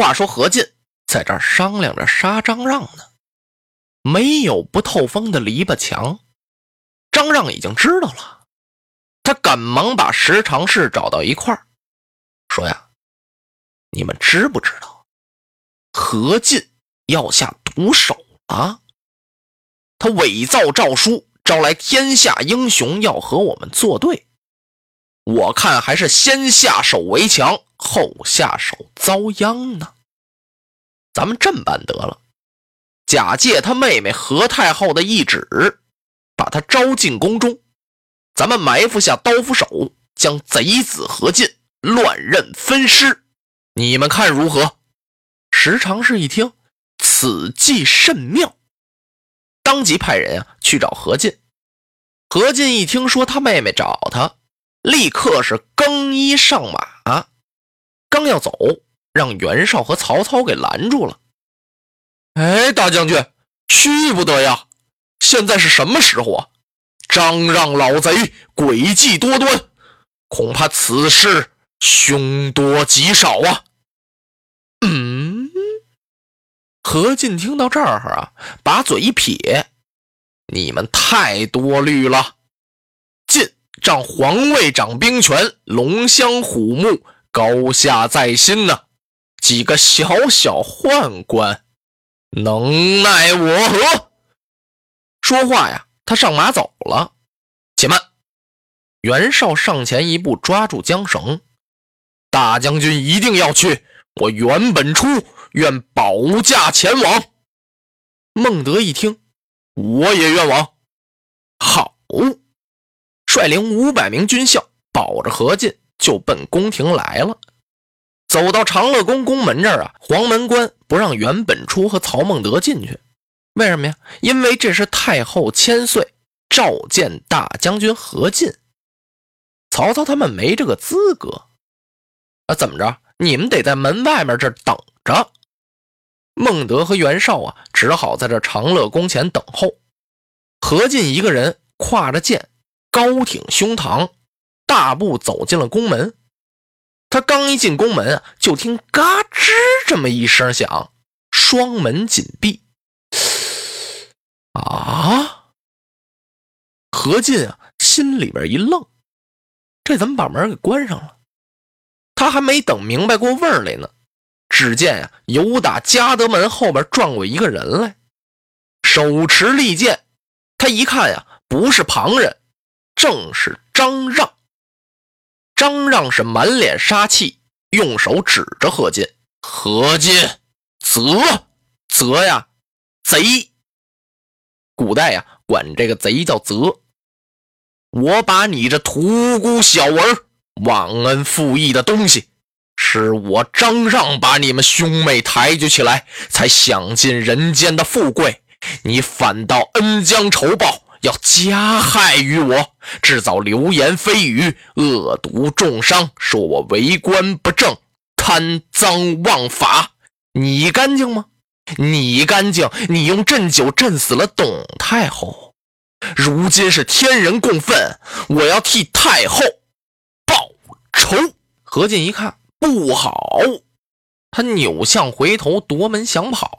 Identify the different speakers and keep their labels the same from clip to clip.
Speaker 1: 话说何进在这儿商量着杀张让呢，没有不透风的篱笆墙，张让已经知道了，他赶忙把十常侍找到一块儿，说呀：“你们知不知道，何进要下毒手了？他伪造诏书，招来天下英雄要和我们作对，我看还是先下手为强。”后下手遭殃呢？咱们这么办得了，假借他妹妹何太后的懿旨，把他招进宫中，咱们埋伏下刀斧手，将贼子何进乱刃分尸。你们看如何？时常侍一听，此计甚妙，当即派人啊去找何进。何进一听说他妹妹找他，立刻是更衣上马。刚要走，让袁绍和曹操给拦住了。哎，大将军，去不得呀！现在是什么时候啊？张让老贼诡计多端，恐怕此事凶多吉少啊！嗯，何进听到这儿啊，把嘴一撇：“你们太多虑了。仗皇位掌兵权，龙骧虎目。”高下在心呐，几个小小宦官，能奈我何？说话呀，他上马走了。且慢，袁绍上前一步，抓住缰绳。大将军一定要去，我袁本初愿保驾前往。孟德一听，我也愿往。好，率领五百名军校，保着何进。就奔宫廷来了，走到长乐宫宫门这儿啊，黄门关不让袁本初和曹孟德进去，为什么呀？因为这是太后千岁召见大将军何进，曹操他们没这个资格啊！怎么着？你们得在门外面这等着。孟德和袁绍啊，只好在这长乐宫前等候。何进一个人挎着剑，高挺胸膛。大步走进了宫门，他刚一进宫门，就听嘎吱这么一声响，双门紧闭。啊！何进啊，心里边一愣，这怎么把门给关上了？他还没等明白过味儿来呢，只见呀，由打嘉德门后边转过一个人来，手持利剑。他一看呀，不是旁人，正是张让。张让是满脸杀气，用手指着何进：“何进，贼，贼呀，贼！古代呀，管这个贼叫贼。我把你这屠孤小儿、忘恩负义的东西，是我张让把你们兄妹抬举起来，才享尽人间的富贵，你反倒恩将仇报。”要加害于我，制造流言蜚语，恶毒重伤，说我为官不正，贪赃枉法。你干净吗？你干净？你用鸩酒鸩死了董太后，如今是天人共愤，我要替太后报仇。何进一看不好，他扭向回头，夺门想跑。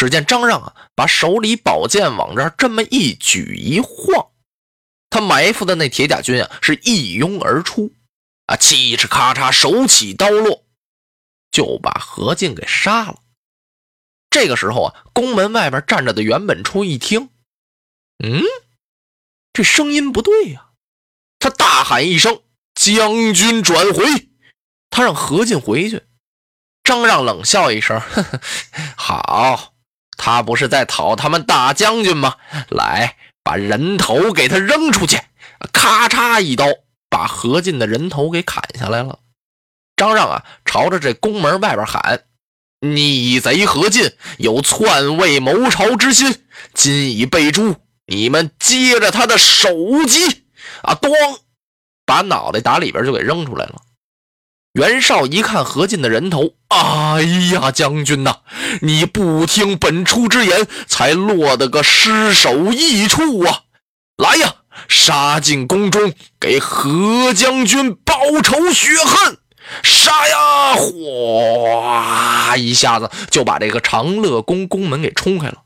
Speaker 1: 只见张让啊，把手里宝剑往这儿这么一举一晃，他埋伏的那铁甲军啊，是一拥而出，啊，嘁哧咔嚓，手起刀落，就把何进给杀了。这个时候啊，宫门外边站着的袁本初一听，嗯，这声音不对呀，他大喊一声：“将军转回！”他让何进回去。张让冷笑一声：“ 呵呵，好。”他不是在讨他们大将军吗？来，把人头给他扔出去！咔嚓一刀，把何进的人头给砍下来了。张让啊，朝着这宫门外边喊：“逆贼何进有篡位谋朝之心，今已被诛，你们接着他的首级！”啊，咣，把脑袋打里边就给扔出来了。袁绍一看何进的人头，哎呀，将军呐，你不听本初之言，才落得个失手异处啊！来呀，杀进宫中，给何将军报仇雪恨！杀呀！哗，一下子就把这个长乐宫宫门给冲开了。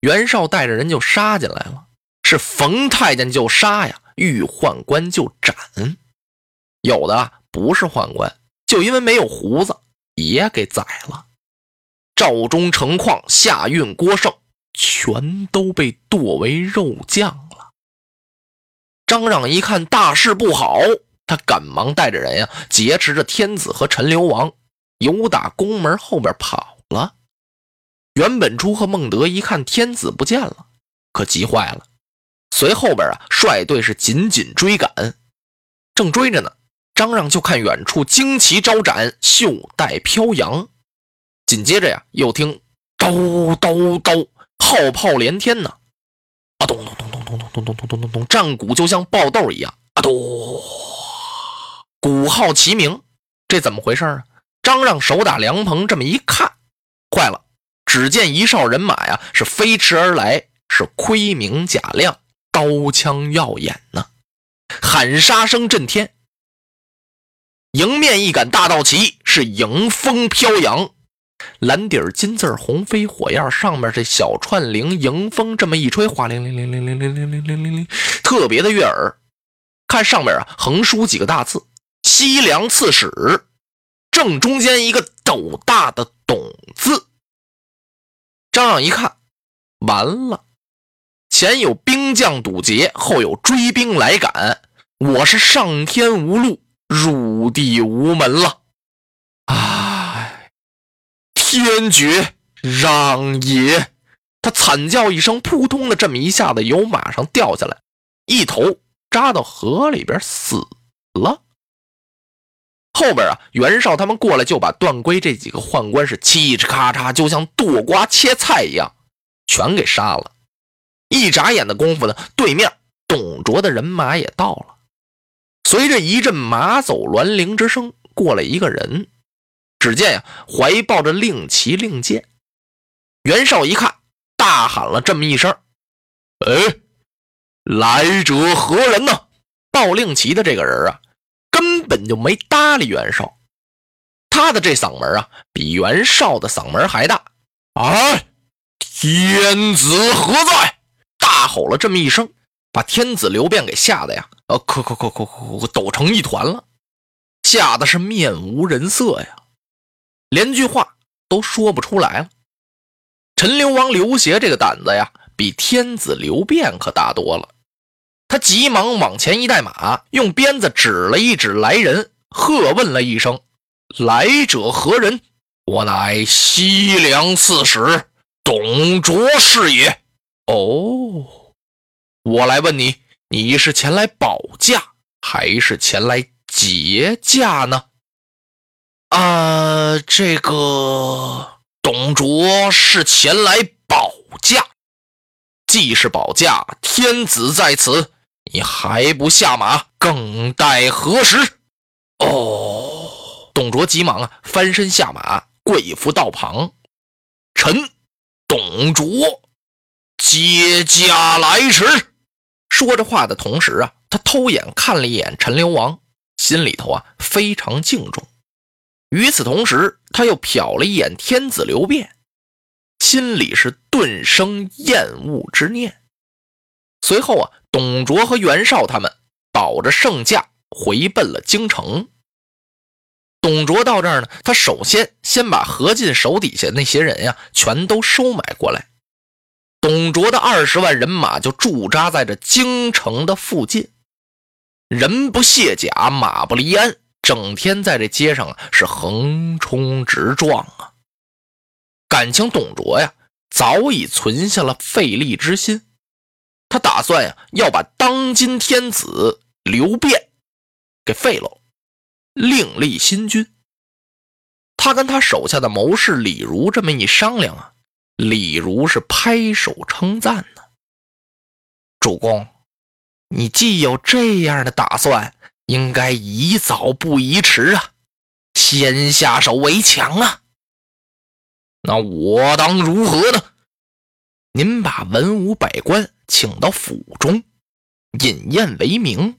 Speaker 1: 袁绍带着人就杀进来了，是逢太监就杀呀，遇宦官就斩。有的不是宦官。就因为没有胡子，也给宰了。赵忠、程况、夏运、郭盛，全都被剁为肉酱了。张让一看大事不好，他赶忙带着人呀，劫持着天子和陈留王，由打宫门后边跑了。袁本初和孟德一看天子不见了，可急坏了，随后边啊率队是紧紧追赶，正追着呢。张让就看远处旌旗招展，袖带飘扬。紧接着呀，又听刀刀刀，号炮连天呢！啊，咚咚咚咚咚咚咚咚咚咚咚咚，战鼓就像爆豆一样啊！咚，鼓号齐鸣，这怎么回事啊？张让手打凉棚，这么一看，坏了！只见一哨人马呀，是飞驰而来，是盔明甲亮，刀枪耀眼呢，喊杀声震天。迎面一杆大道旗是迎风飘扬，蓝底儿金字儿红飞火焰，上面这小串铃迎风这么一吹，哗铃铃铃铃铃铃铃铃铃铃铃，特别的悦耳。看上面啊，横书几个大字“西凉刺史”，正中间一个斗大的“董”字。张让一看，完了，前有兵将堵截，后有追兵来赶，我是上天无路。入地无门了，唉，天绝让也！他惨叫一声，扑通的这么一下子由马上掉下来，一头扎到河里边死了。后边啊，袁绍他们过来就把段珪这几个宦官是嘁哧咔嚓，就像剁瓜切菜一样，全给杀了。一眨眼的功夫呢，对面董卓的人马也到了。随着一阵马走銮铃之声，过来一个人。只见呀，怀抱着令旗令箭。袁绍一看，大喊了这么一声：“哎，来者何人呢？”抱令旗的这个人啊，根本就没搭理袁绍。他的这嗓门啊，比袁绍的嗓门还大。哎，天子何在？大吼了这么一声。把天子刘辩给吓得呀，呃，咳咳咳咳咳，抖成一团了，吓得是面无人色呀，连句话都说不出来了。陈留王刘协这个胆子呀，比天子刘辩可大多了。他急忙往前一带马，用鞭子指了一指来人，喝问了一声：“来者何人？”“我乃西凉刺史董卓是也。”“哦。”我来问你，你是前来保驾还是前来劫驾呢？啊，这个董卓是前来保驾。既是保驾，天子在此，你还不下马，更待何时？哦，董卓急忙啊，翻身下马，跪伏道旁。臣董卓接驾来迟。说着话的同时啊，他偷眼看了一眼陈留王，心里头啊非常敬重。与此同时，他又瞟了一眼天子刘辩，心里是顿生厌恶之念。随后啊，董卓和袁绍他们保着圣驾回奔了京城。董卓到这儿呢，他首先先把何进手底下那些人呀全都收买过来。董卓的二十万人马就驻扎在这京城的附近，人不卸甲，马不离鞍，整天在这街上啊是横冲直撞啊。感情董卓呀早已存下了废立之心，他打算呀要把当今天子刘辩给废了，另立新君。他跟他手下的谋士李儒这么一商量啊，李儒是拍手称赞呢。主公，你既有这样的打算，应该宜早不宜迟啊，先下手为强啊。那我当如何呢？您把文武百官请到府中，饮宴为名。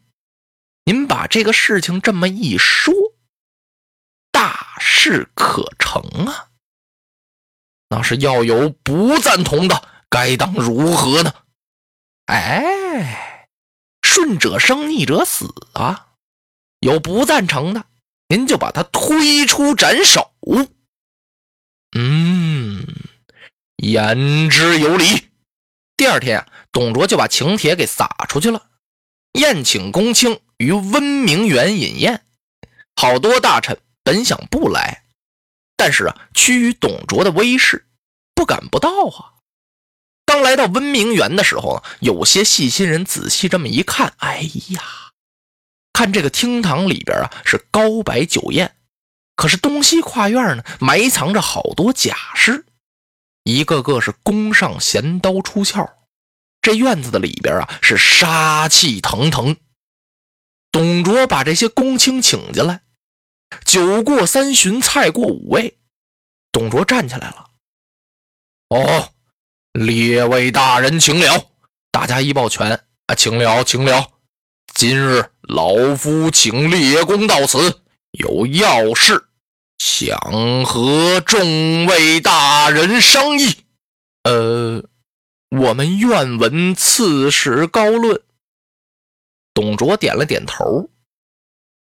Speaker 1: 您把这个事情这么一说，大事可成啊。那是要有不赞同的，该当如何呢？哎，顺者生，逆者死啊！有不赞成的，您就把他推出斩首。嗯，言之有理。第二天啊，董卓就把请帖给撒出去了，宴请公卿于温明园饮宴。好多大臣本想不来，但是啊，趋于董卓的威势，不敢不到啊。刚来到温明园的时候，有些细心人仔细这么一看，哎呀，看这个厅堂里边啊是高摆酒宴，可是东西跨院呢埋藏着好多甲士，一个个是弓上弦刀出鞘，这院子的里边啊是杀气腾腾。董卓把这些公卿请进来，酒过三巡，菜过五味，董卓站起来了，哦。列位大人，请了！大家一抱拳啊，请了，请了！今日老夫请列公到此，有要事，想和众位大人商议。呃，我们愿闻刺史高论。董卓点了点头。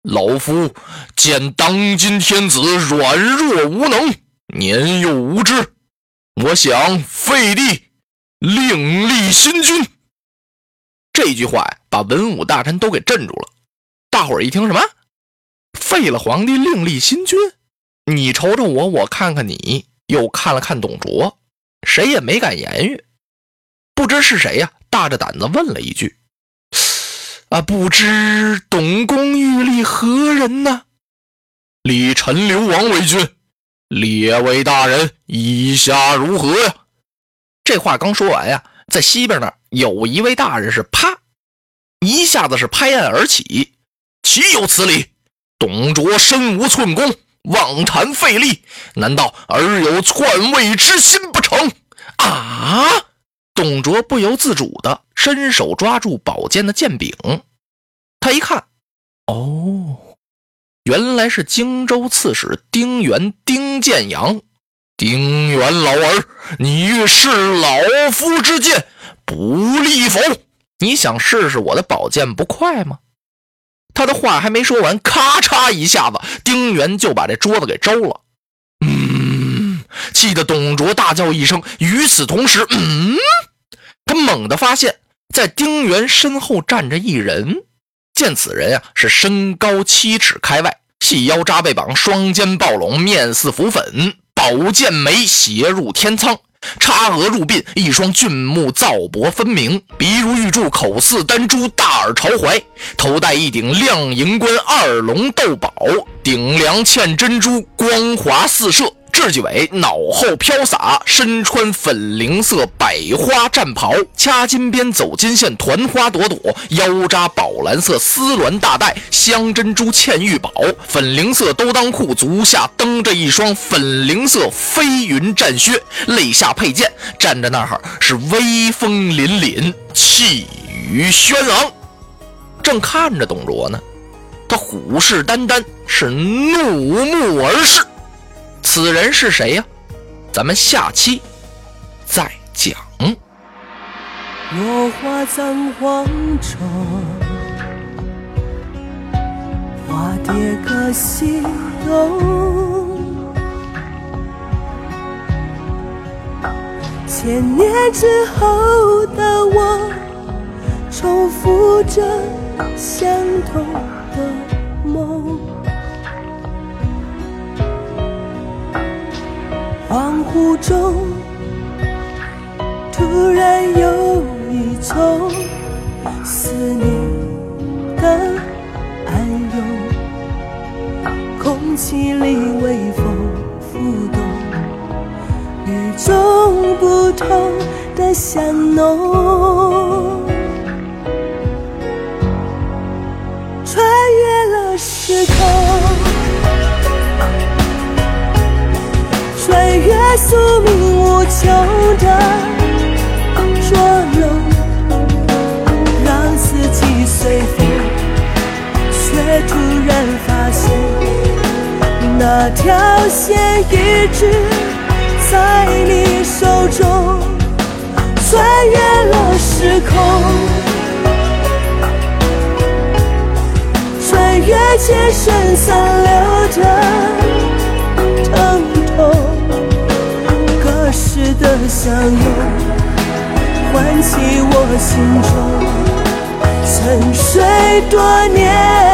Speaker 1: 老夫见当今天子软弱无能，年幼无知。我想废帝，另立新君。这句话，把文武大臣都给镇住了。大伙儿一听，什么？废了皇帝，另立新君？你瞅瞅我，我看看你，又看了看董卓，谁也没敢言语。不知是谁呀？大着胆子问了一句：“啊，不知董公欲立何人呢？”立陈留王为君。列位大人，意下如何呀？这话刚说完呀，在西边那有一位大人是啪一下子是拍案而起，岂有此理！董卓身无寸功，妄谈废立，难道尔有篡位之心不成？啊！董卓不由自主的伸手抓住宝剑的剑柄，他一看，哦。原来是荆州刺史丁原丁建阳，丁原老儿，你欲试老夫之剑，不利否？你想试试我的宝剑不快吗？他的话还没说完，咔嚓一下子，丁原就把这桌子给周了。气得董卓大叫一声。与此同时，嗯，他猛地发现，在丁原身后站着一人。见此人啊，是身高七尺开外，细腰扎背绑，双肩抱拢，面似浮粉，宝剑眉斜入天仓，插额入鬓，一双俊目皂薄分明，鼻如玉柱，口似丹珠，大耳朝怀，头戴一顶亮银冠，二龙斗宝，顶梁嵌珍珠，光华四射。雉鸡尾，脑后飘洒，身穿粉菱色百花战袍，掐金边，走金线，团花朵朵，腰扎宝蓝色丝鸾大带，镶珍珠嵌玉宝，粉菱色兜裆裤，足下蹬着一双粉菱色飞云战靴，肋下佩剑，站在那儿是威风凛凛，气宇轩昂，正看着董卓呢，他虎视眈眈，是怒目而视。此人是谁呀？咱们下期再讲。
Speaker 2: 落花葬黄冢，花蝶各西东。千年之后的我，重复着相同的雾中突然有一种思念的暗涌空气里微风拂动与众不同的香浓。宿命无求的捉弄，让四季随风，却突然发现那条线一直在你手中。穿越了时空，穿越千山散流的的相拥，唤起我心中沉睡多年。